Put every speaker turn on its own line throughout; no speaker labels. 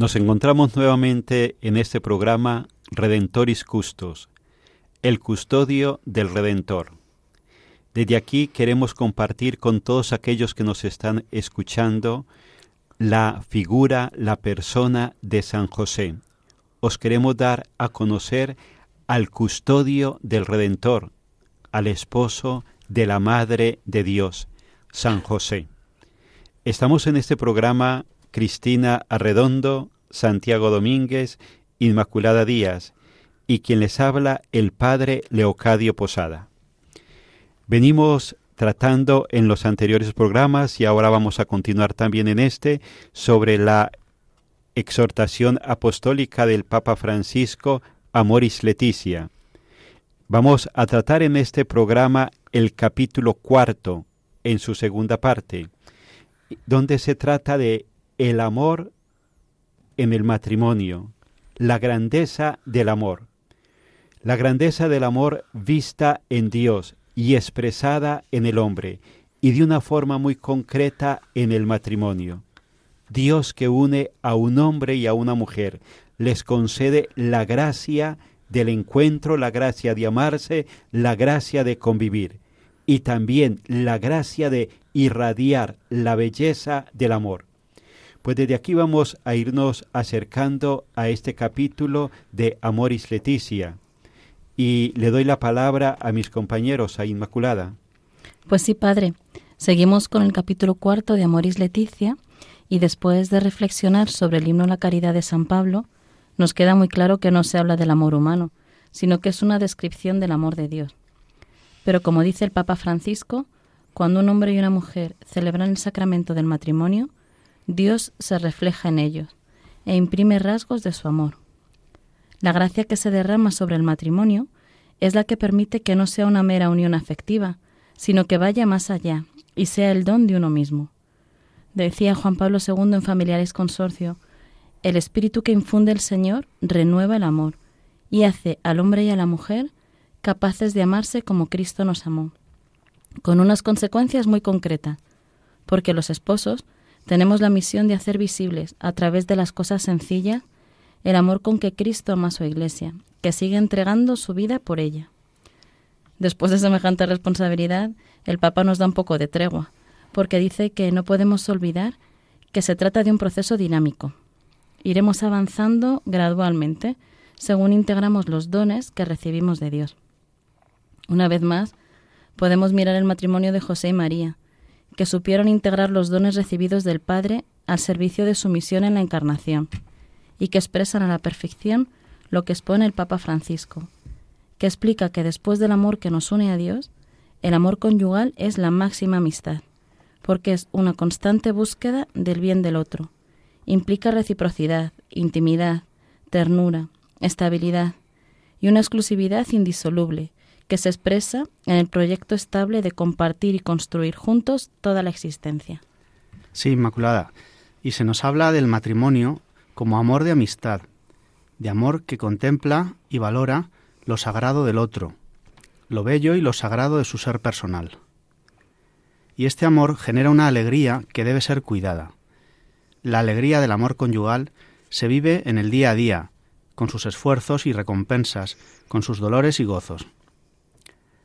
Nos encontramos nuevamente en este programa Redentoris Custos, el custodio del Redentor. Desde aquí queremos compartir con todos aquellos que nos están escuchando la figura, la persona de San José. Os queremos dar a conocer al custodio del Redentor, al esposo de la Madre de Dios, San José. Estamos en este programa Cristina Arredondo, Santiago Domínguez, Inmaculada Díaz y quien les habla el Padre Leocadio Posada. Venimos tratando en los anteriores programas y ahora vamos a continuar también en este sobre la exhortación apostólica del Papa Francisco Amoris Leticia. Vamos a tratar en este programa el capítulo cuarto en su segunda parte, donde se trata de el amor en el matrimonio, la grandeza del amor. La grandeza del amor vista en Dios y expresada en el hombre y de una forma muy concreta en el matrimonio. Dios que une a un hombre y a una mujer les concede la gracia del encuentro, la gracia de amarse, la gracia de convivir y también la gracia de irradiar la belleza del amor. Pues desde aquí vamos a irnos acercando a este capítulo de Amoris Leticia. Y le doy la palabra a mis compañeros, a Inmaculada.
Pues sí, Padre. Seguimos con el capítulo cuarto de Amoris Leticia y después de reflexionar sobre el himno a la caridad de San Pablo, nos queda muy claro que no se habla del amor humano, sino que es una descripción del amor de Dios. Pero como dice el Papa Francisco, cuando un hombre y una mujer celebran el sacramento del matrimonio, Dios se refleja en ellos e imprime rasgos de su amor. La gracia que se derrama sobre el matrimonio es la que permite que no sea una mera unión afectiva, sino que vaya más allá y sea el don de uno mismo. Decía Juan Pablo II en Familiares Consorcio, el espíritu que infunde el Señor renueva el amor y hace al hombre y a la mujer capaces de amarse como Cristo nos amó, con unas consecuencias muy concretas, porque los esposos tenemos la misión de hacer visibles, a través de las cosas sencillas, el amor con que Cristo ama a su Iglesia, que sigue entregando su vida por ella. Después de semejante responsabilidad, el Papa nos da un poco de tregua, porque dice que no podemos olvidar que se trata de un proceso dinámico. Iremos avanzando gradualmente, según integramos los dones que recibimos de Dios. Una vez más, podemos mirar el matrimonio de José y María, que supieron integrar los dones recibidos del Padre al servicio de su misión en la Encarnación, y que expresan a la perfección lo que expone el Papa Francisco, que explica que después del amor que nos une a Dios, el amor conyugal es la máxima amistad, porque es una constante búsqueda del bien del otro. Implica reciprocidad, intimidad, ternura, estabilidad y una exclusividad indisoluble que se expresa en el proyecto estable de compartir y construir juntos toda la existencia.
Sí, Inmaculada. Y se nos habla del matrimonio como amor de amistad, de amor que contempla y valora lo sagrado del otro, lo bello y lo sagrado de su ser personal. Y este amor genera una alegría que debe ser cuidada. La alegría del amor conyugal se vive en el día a día, con sus esfuerzos y recompensas, con sus dolores y gozos.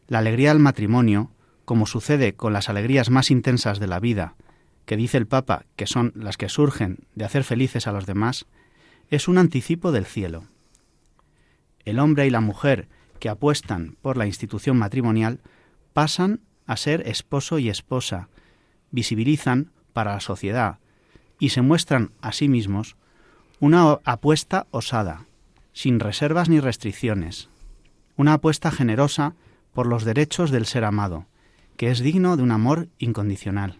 La alegría del matrimonio, como sucede con las alegrías más intensas de la vida, que dice el Papa que son las que surgen de hacer felices a los demás, es un anticipo del cielo. El hombre y la mujer que apuestan por la institución matrimonial pasan a ser esposo y esposa, visibilizan para la sociedad y se muestran a sí mismos una apuesta osada, sin reservas ni restricciones, una apuesta generosa por los derechos del ser amado, que es digno de un amor incondicional.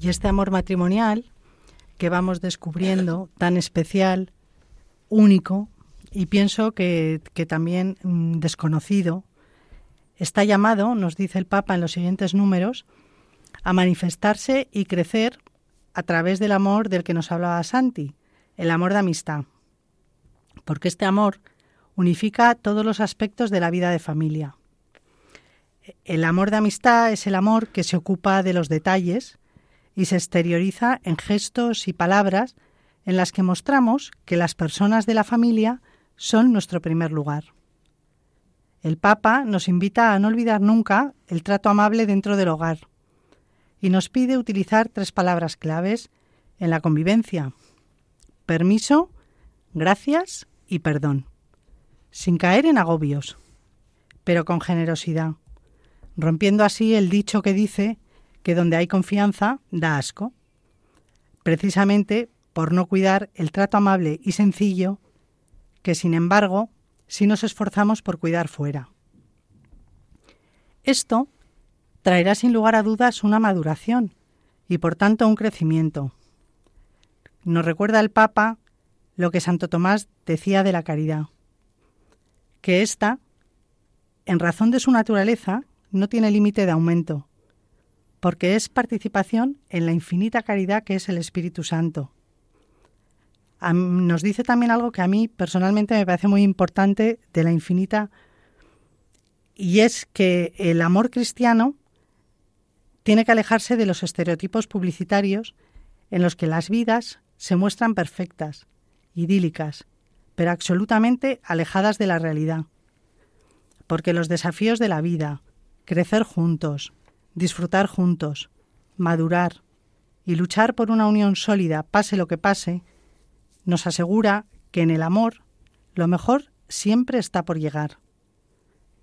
Y este amor matrimonial que vamos descubriendo, tan especial, único, y pienso que, que también mm, desconocido, está llamado, nos dice el Papa en los siguientes números, a manifestarse y crecer a través del amor del que nos hablaba Santi, el amor de amistad. Porque este amor unifica todos los aspectos de la vida de familia. El amor de amistad es el amor que se ocupa de los detalles y se exterioriza en gestos y palabras en las que mostramos que las personas de la familia son nuestro primer lugar. El Papa nos invita a no olvidar nunca el trato amable dentro del hogar y nos pide utilizar tres palabras claves en la convivencia. Permiso, gracias y perdón, sin caer en agobios, pero con generosidad, rompiendo así el dicho que dice que donde hay confianza da asco, precisamente por no cuidar el trato amable y sencillo que, sin embargo, si nos esforzamos por cuidar fuera. Esto traerá sin lugar a dudas una maduración y por tanto un crecimiento. Nos recuerda el Papa lo que Santo Tomás decía de la caridad, que ésta, en razón de su naturaleza, no tiene límite de aumento, porque es participación en la infinita caridad que es el Espíritu Santo. Nos dice también algo que a mí personalmente me parece muy importante de la infinita, y es que el amor cristiano tiene que alejarse de los estereotipos publicitarios en los que las vidas se muestran perfectas, idílicas, pero absolutamente alejadas de la realidad. Porque los desafíos de la vida, crecer juntos, disfrutar juntos, madurar y luchar por una unión sólida, pase lo que pase, nos asegura que en el amor lo mejor siempre está por llegar.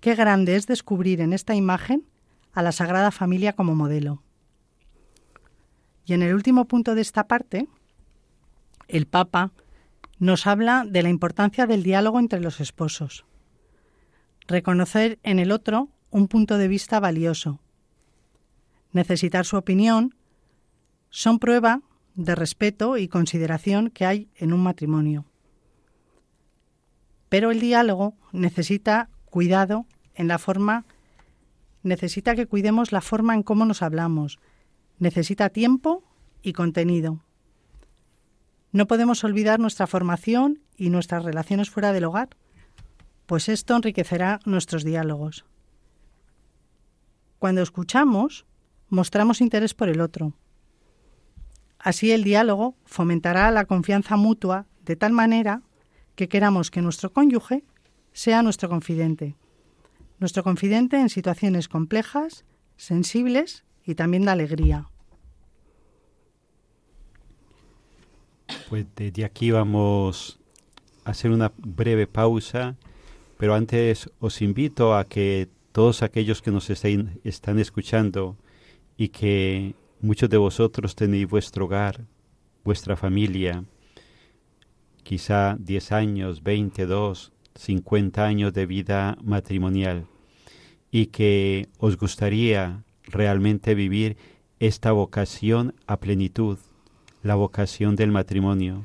Qué grande es descubrir en esta imagen a la Sagrada Familia como modelo. Y en el último punto de esta parte, el Papa nos habla de la importancia del diálogo entre los esposos. Reconocer en el otro un punto de vista valioso. Necesitar su opinión son prueba de respeto y consideración que hay en un matrimonio. Pero el diálogo necesita cuidado en la forma, necesita que cuidemos la forma en cómo nos hablamos, necesita tiempo y contenido. No podemos olvidar nuestra formación y nuestras relaciones fuera del hogar, pues esto enriquecerá nuestros diálogos. Cuando escuchamos, mostramos interés por el otro, Así el diálogo fomentará la confianza mutua de tal manera que queramos que nuestro cónyuge sea nuestro confidente. Nuestro confidente en situaciones complejas, sensibles y también de alegría.
Pues desde aquí vamos a hacer una breve pausa, pero antes os invito a que todos aquellos que nos estén, están escuchando y que Muchos de vosotros tenéis vuestro hogar, vuestra familia, quizá 10 años, 22, 50 años de vida matrimonial y que os gustaría realmente vivir esta vocación a plenitud, la vocación del matrimonio.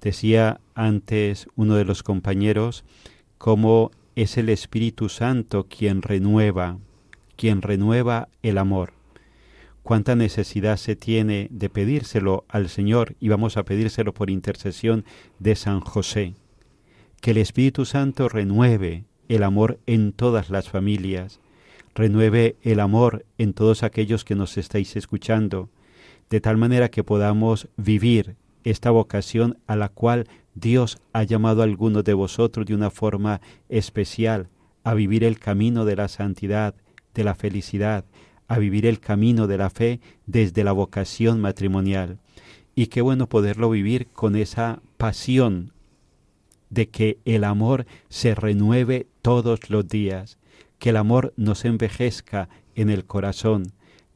Decía antes uno de los compañeros cómo es el Espíritu Santo quien renueva, quien renueva el amor. Cuánta necesidad se tiene de pedírselo al Señor y vamos a pedírselo por intercesión de San José. Que el Espíritu Santo renueve el amor en todas las familias, renueve el amor en todos aquellos que nos estáis escuchando, de tal manera que podamos vivir esta vocación a la cual Dios ha llamado a algunos de vosotros de una forma especial, a vivir el camino de la santidad, de la felicidad, a vivir el camino de la fe desde la vocación matrimonial. Y qué bueno poderlo vivir con esa pasión de que el amor se renueve todos los días, que el amor no se envejezca en el corazón,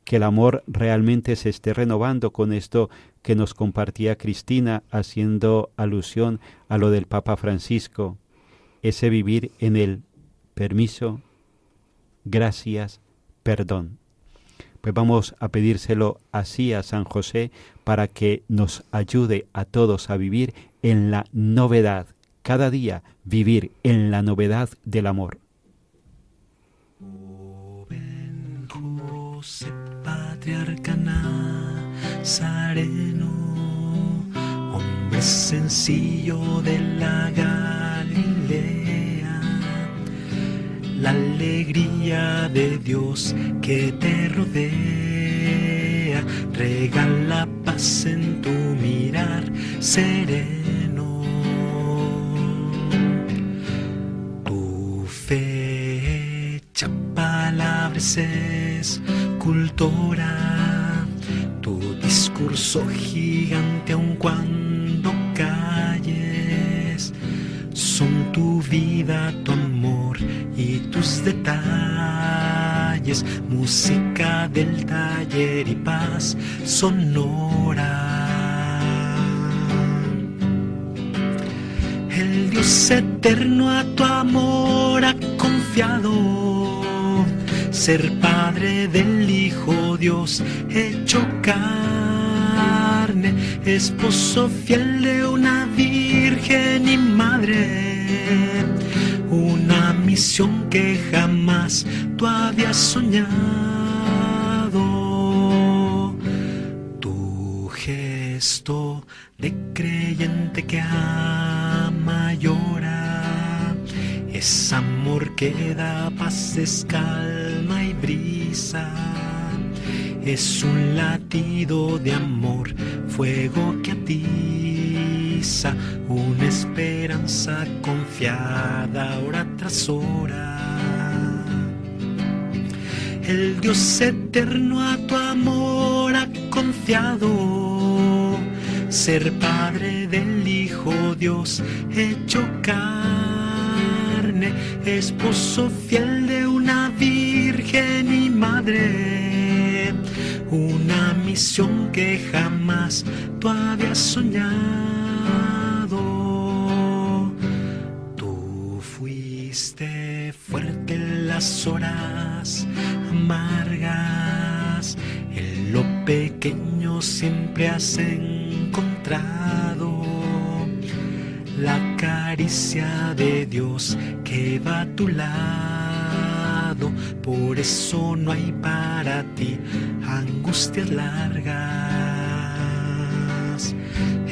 que el amor realmente se esté renovando con esto que nos compartía Cristina haciendo alusión a lo del Papa Francisco, ese vivir en el permiso, gracias, perdón. Pues vamos a pedírselo así a San José para que nos ayude a todos a vivir en la novedad, cada día vivir en la novedad del amor.
Patriarca Nazareno, hombre sencillo de la Galilea, la alegría de Dios que te rodea, regala paz en tu mirar sereno. Tu fe echa palabras es tu discurso gigante aun cuando calles, son tu vida, tu amor y tus detalles, música del taller y paz sonora. El Dios eterno a tu amor ha confiado. Ser padre del Dios hecho carne, esposo fiel de una virgen y madre, una misión que jamás tú habías soñado. Tu gesto de creyente que ama llora, es amor que da paz, es brisa. Es un latido de amor, fuego que atiza, una esperanza confiada hora tras hora. El Dios eterno a tu amor ha confiado, ser padre del Hijo Dios hecho carne, esposo fiel de una vida mi madre, una misión que jamás tú habías soñado. Tú fuiste fuerte en las horas amargas, en lo pequeño siempre has encontrado la caricia de Dios que va a tu lado por eso no hay para ti angustias largas.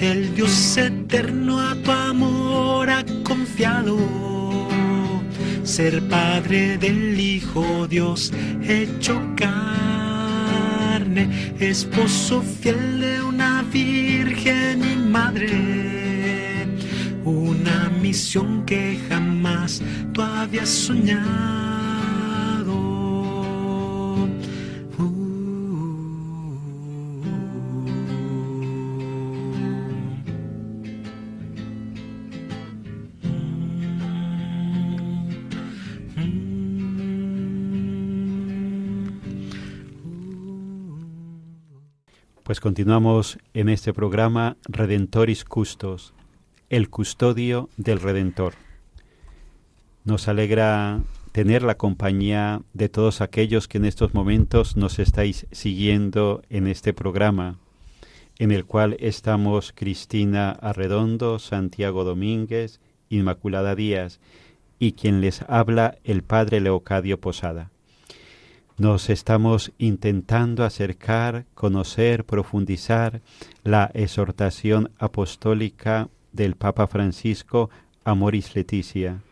El Dios eterno a tu amor ha confiado, ser padre del Hijo Dios hecho carne, esposo fiel de una virgen y madre, una misión que jamás tú habías soñado
Pues continuamos en este programa Redentoris Custos, el custodio del Redentor. Nos alegra tener la compañía de todos aquellos que en estos momentos nos estáis siguiendo en este programa, en el cual estamos Cristina Arredondo, Santiago Domínguez, Inmaculada Díaz y quien les habla el Padre Leocadio Posada. Nos estamos intentando acercar, conocer, profundizar la exhortación apostólica del Papa Francisco Amoris Leticia.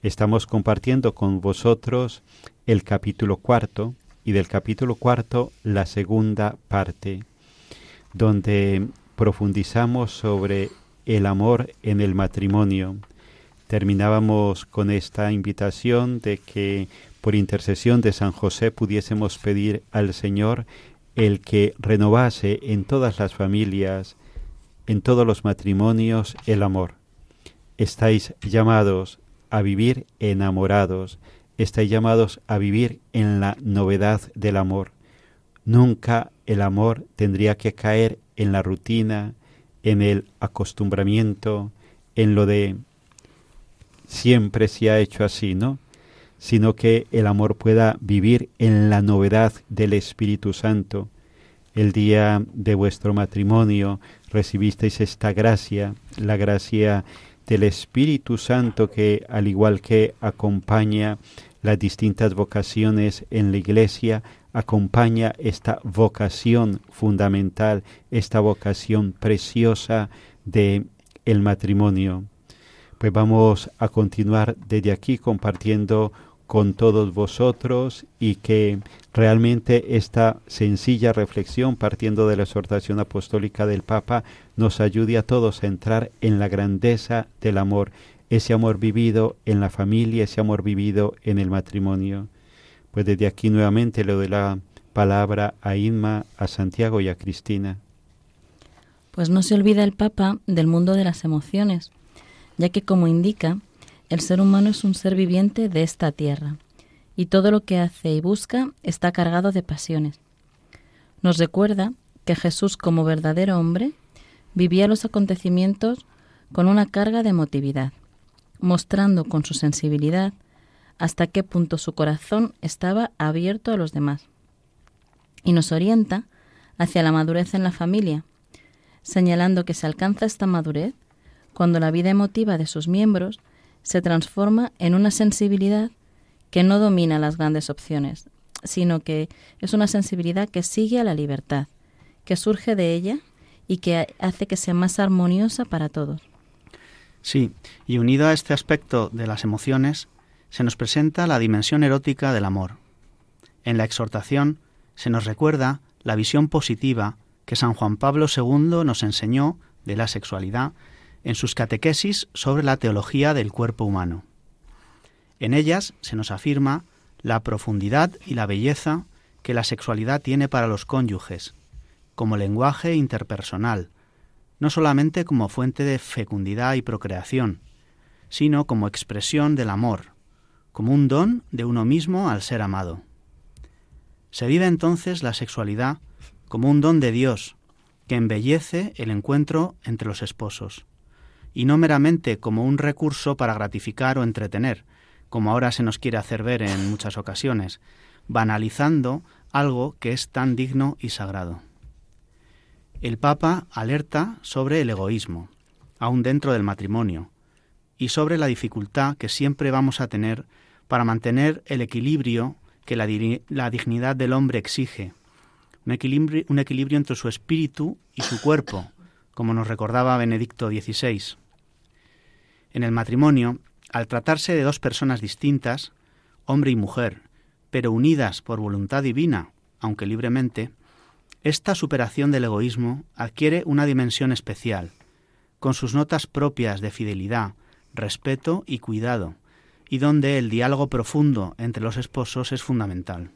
Estamos compartiendo con vosotros el capítulo cuarto y del capítulo cuarto la segunda parte, donde profundizamos sobre el amor en el matrimonio. Terminábamos con esta invitación de que por intercesión de San José pudiésemos pedir al Señor el que renovase en todas las familias, en todos los matrimonios, el amor. Estáis llamados a vivir enamorados, estáis llamados a vivir en la novedad del amor. Nunca el amor tendría que caer en la rutina, en el acostumbramiento, en lo de siempre se ha hecho así, ¿no? Sino que el amor pueda vivir en la novedad del Espíritu Santo. El día de vuestro matrimonio recibisteis esta gracia, la gracia del Espíritu Santo que, al igual que acompaña las distintas vocaciones en la Iglesia, acompaña esta vocación fundamental, esta vocación preciosa de el matrimonio. Pues vamos a continuar desde aquí compartiendo con todos vosotros y que realmente esta sencilla reflexión partiendo de la exhortación apostólica del Papa nos ayude a todos a entrar en la grandeza del amor, ese amor vivido en la familia, ese amor vivido en el matrimonio. Pues desde aquí nuevamente le doy la palabra a Inma, a Santiago y a Cristina.
Pues no se olvida el Papa del mundo de las emociones, ya que como indica, el ser humano es un ser viviente de esta tierra, y todo lo que hace y busca está cargado de pasiones. Nos recuerda que Jesús como verdadero hombre vivía los acontecimientos con una carga de emotividad, mostrando con su sensibilidad hasta qué punto su corazón estaba abierto a los demás. Y nos orienta hacia la madurez en la familia, señalando que se alcanza esta madurez cuando la vida emotiva de sus miembros se transforma en una sensibilidad que no domina las grandes opciones, sino que es una sensibilidad que sigue a la libertad, que surge de ella y que hace que sea más armoniosa para todos.
Sí, y unido a este aspecto de las emociones, se nos presenta la dimensión erótica del amor. En la exhortación se nos recuerda la visión positiva que San Juan Pablo II nos enseñó de la sexualidad en sus catequesis sobre la teología del cuerpo humano. En ellas se nos afirma la profundidad y la belleza que la sexualidad tiene para los cónyuges, como lenguaje interpersonal, no solamente como fuente de fecundidad y procreación, sino como expresión del amor, como un don de uno mismo al ser amado. Se vive entonces la sexualidad como un don de Dios que embellece el encuentro entre los esposos y no meramente como un recurso para gratificar o entretener, como ahora se nos quiere hacer ver en muchas ocasiones, banalizando algo que es tan digno y sagrado. El Papa alerta sobre el egoísmo, aún dentro del matrimonio, y sobre la dificultad que siempre vamos a tener para mantener el equilibrio que la, dignidad del hombre exige, un equilibrio, un equilibrio entre su espíritu y su cuerpo, como nos recordaba Benedicto XVI. En el matrimonio, al tratarse de dos personas distintas, hombre y mujer, pero unidas por voluntad divina, aunque libremente, esta superación del egoísmo adquiere una dimensión especial, con sus notas propias de fidelidad, respeto y cuidado, y donde el diálogo profundo entre los esposos es fundamental.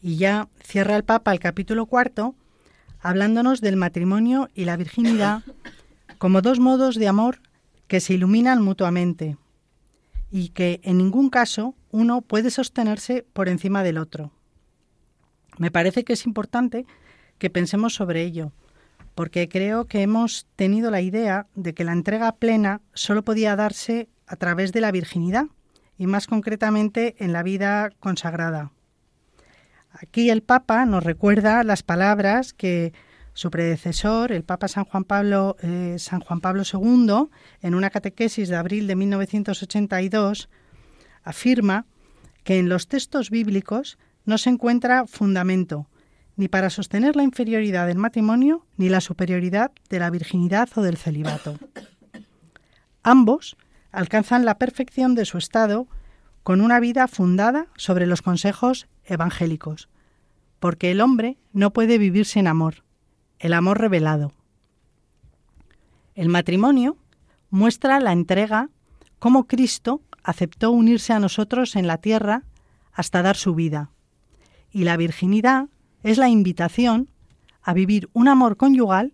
Y ya cierra el Papa el capítulo cuarto, hablándonos del matrimonio y la virginidad como dos modos de amor que se iluminan mutuamente y que en ningún caso uno puede sostenerse por encima del otro. Me parece que es importante que pensemos sobre ello, porque creo que hemos tenido la idea de que la entrega plena solo podía darse a través de la virginidad y más concretamente en la vida consagrada. Aquí el Papa nos recuerda las palabras que su predecesor, el Papa San Juan Pablo, eh, II, en una catequesis de abril de 1982, afirma que en los textos bíblicos no se encuentra fundamento ni para sostener la inferioridad del matrimonio ni la superioridad de la virginidad o del celibato. Ambos alcanzan la perfección de su estado con una vida fundada sobre los consejos evangélicos, porque el hombre no puede vivir sin amor, el amor revelado. El matrimonio muestra la entrega cómo Cristo aceptó unirse a nosotros en la tierra hasta dar su vida. Y la virginidad es la invitación a vivir un amor conyugal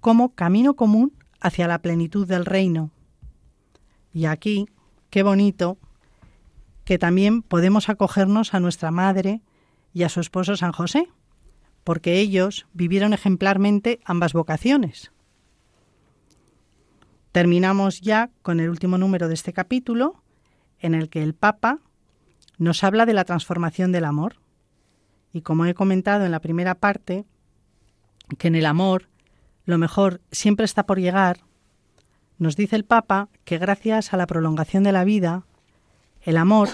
como camino común hacia la plenitud del reino. Y aquí, qué bonito, que también podemos acogernos a nuestra madre y a su esposo San José, porque ellos vivieron ejemplarmente ambas vocaciones. Terminamos ya con el último número de este capítulo, en el que el Papa nos habla de la transformación del amor. Y como he comentado en la primera parte, que en el amor lo mejor siempre está por llegar, nos dice el Papa que gracias a la prolongación de la vida, el amor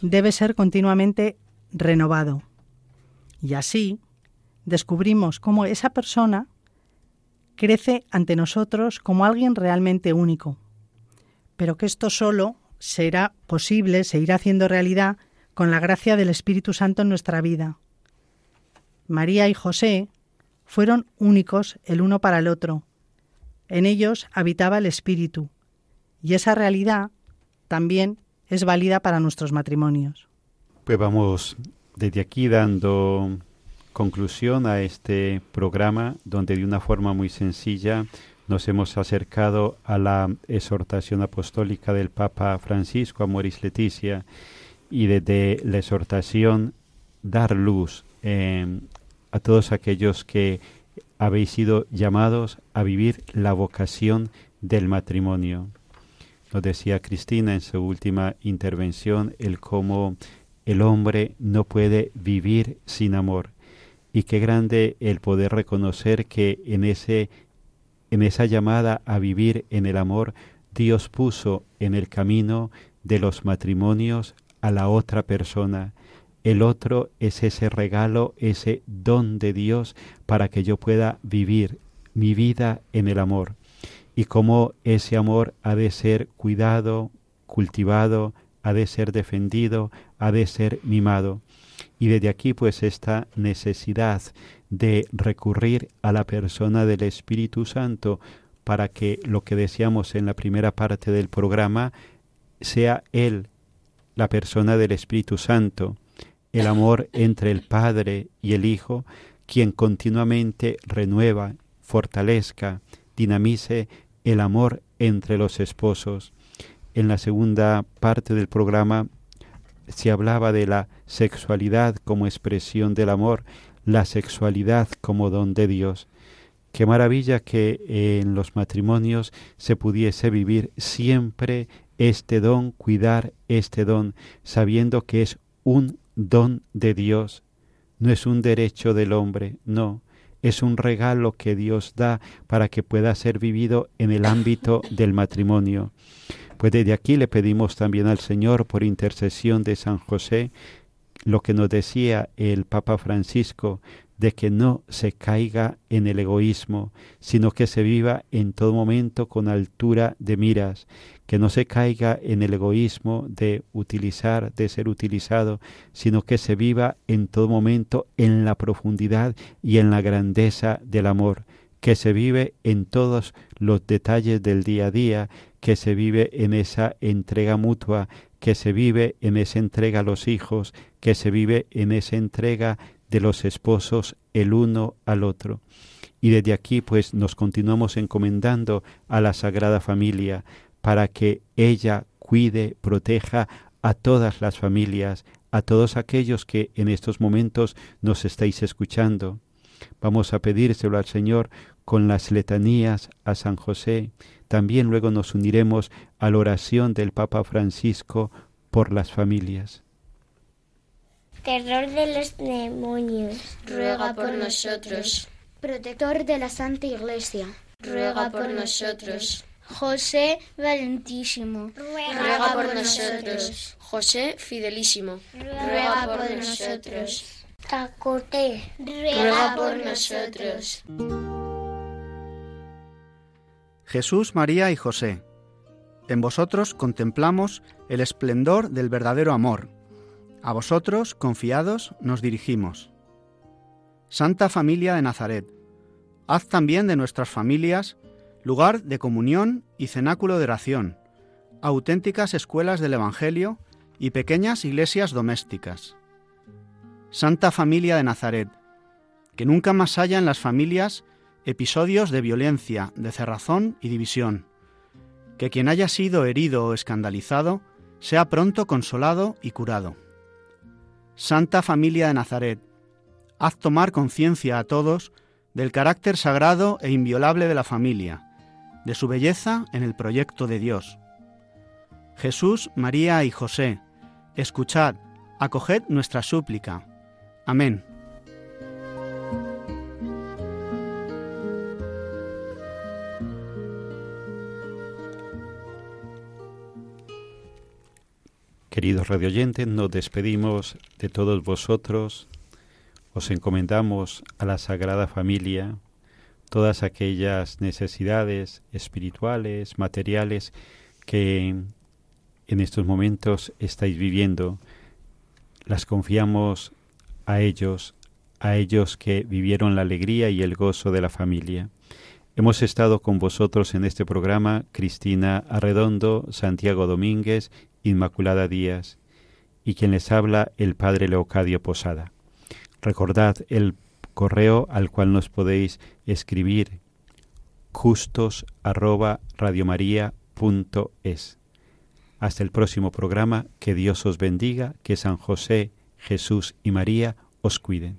debe ser continuamente renovado. Y así descubrimos cómo esa persona crece ante nosotros como alguien realmente único, pero que esto solo será posible, se irá haciendo realidad con la gracia del Espíritu Santo en nuestra vida. María y José fueron únicos el uno para el otro. En ellos habitaba el Espíritu, y esa realidad también es válida para nuestros matrimonios.
Pues vamos desde aquí dando conclusión a este programa donde de una forma muy sencilla nos hemos acercado a la exhortación apostólica del Papa Francisco a Moris Leticia y desde la exhortación dar luz em, a todos aquellos que habéis sido llamados a vivir la vocación del matrimonio. Nos decía Cristina en su última intervención el cómo el hombre no puede vivir sin amor y qué grande el poder reconocer que en ese en esa llamada a vivir en el amor, Dios puso en el camino de los matrimonios a la otra persona. El otro es ese regalo, ese don de Dios para que yo pueda vivir mi vida en el amor. Y cómo ese amor ha de ser cuidado, cultivado, ha de ser defendido, ha de ser mimado. Y desde aquí pues esta necesidad de recurrir a la persona del Espíritu Santo para que lo que decíamos en la primera parte del programa sea Él, la persona del Espíritu Santo, el amor entre el Padre y el Hijo, quien continuamente renueva, fortalezca, dinamice el amor entre los esposos. En la segunda parte del programa se hablaba de la sexualidad como expresión del amor, la sexualidad como don de Dios. Qué maravilla que en los matrimonios se pudiese vivir siempre este don, cuidar este don, sabiendo que es un don de Dios, no es un derecho del hombre, no, es un regalo que Dios da para que pueda ser vivido en el ámbito del matrimonio. Pues desde aquí le pedimos también al Señor, por intercesión de San José, lo que nos decía el Papa Francisco, de que no se caiga en el egoísmo, sino que se viva en todo momento con altura de miras, que no se caiga en el egoísmo de utilizar, de ser utilizado, sino que se viva en todo momento en la profundidad y en la grandeza del amor, que se vive en todos los detalles del día a día, que se vive en esa entrega mutua, que se vive en esa entrega a los hijos, que se vive en esa entrega de los esposos el uno al otro. Y desde aquí pues nos continuamos encomendando a la Sagrada Familia para que ella cuide, proteja a todas las familias, a todos aquellos que en estos momentos nos estáis escuchando. Vamos a pedírselo al Señor con las letanías a San José. También luego nos uniremos a la oración del Papa Francisco por las familias.
Terror de los demonios.
ruega por nosotros.
Protector de la Santa Iglesia.
Ruega por nosotros.
José Valentísimo.
Ruega por nosotros. José Fidelísimo. Ruega por nosotros.
Tacote.
Ruega por nosotros.
Jesús, María y José. En vosotros contemplamos el esplendor del verdadero amor. A vosotros, confiados, nos dirigimos. Santa Familia de Nazaret, haz también de nuestras familias lugar de comunión y cenáculo de oración, auténticas escuelas del Evangelio y pequeñas iglesias domésticas. Santa Familia de Nazaret, que nunca más haya en las familias episodios de violencia, de cerrazón y división. Que quien haya sido herido o escandalizado sea pronto consolado y curado. Santa Familia de Nazaret, haz tomar conciencia a todos del carácter sagrado e inviolable de la familia, de su belleza en el proyecto de Dios. Jesús, María y José, escuchad, acoged nuestra súplica. Amén.
Queridos radioyentes, nos despedimos de todos vosotros, os encomendamos a la Sagrada Familia todas aquellas necesidades espirituales, materiales que en estos momentos estáis viviendo, las confiamos a ellos, a ellos que vivieron la alegría y el gozo de la familia. Hemos estado con vosotros en este programa Cristina Arredondo, Santiago Domínguez, Inmaculada Díaz y quien les habla el Padre Leocadio Posada. Recordad el correo al cual nos podéis escribir justos arroba radiomaria.es. Hasta el próximo programa, que Dios os bendiga, que San José, Jesús y María os cuiden.